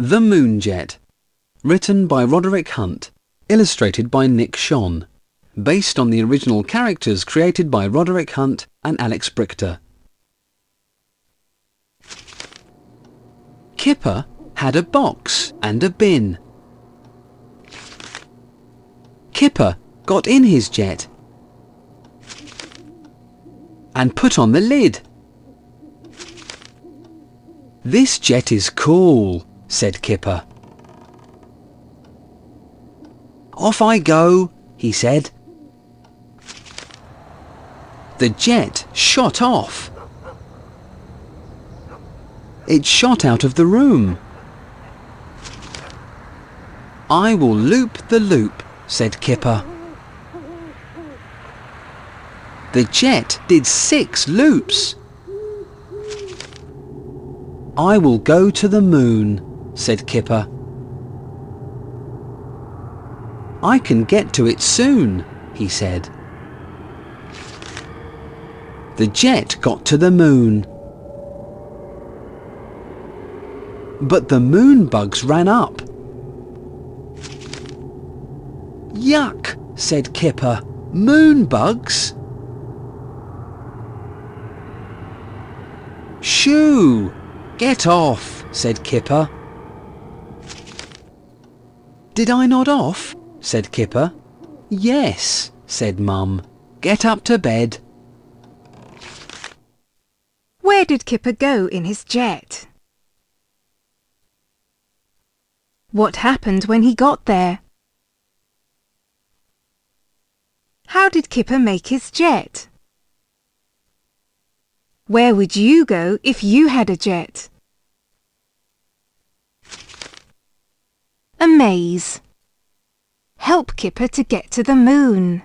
The Moonjet. Written by Roderick Hunt. Illustrated by Nick Schon. Based on the original characters created by Roderick Hunt and Alex Brychta. Kipper had a box and a bin. Kipper got in his jet and put on the lid. This jet is cool, said Kipper. Off I go, he said. The jet shot off. It shot out of the room. I will loop the loop, said Kipper. The jet did six loops. I will go to the moon, said Kipper. I can get to it soon, he said. The jet got to the moon. But the moon bugs ran up. Yuck, said Kipper. Moon bugs? Shoo! Get off, said Kipper. Did I nod off? said Kipper. Yes, said Mum. Get up to bed. Where did Kipper go in his jet? What happened when he got there? How did Kipper make his jet? Where would you go if you had a jet? A maze. Help Kipper to get to the moon.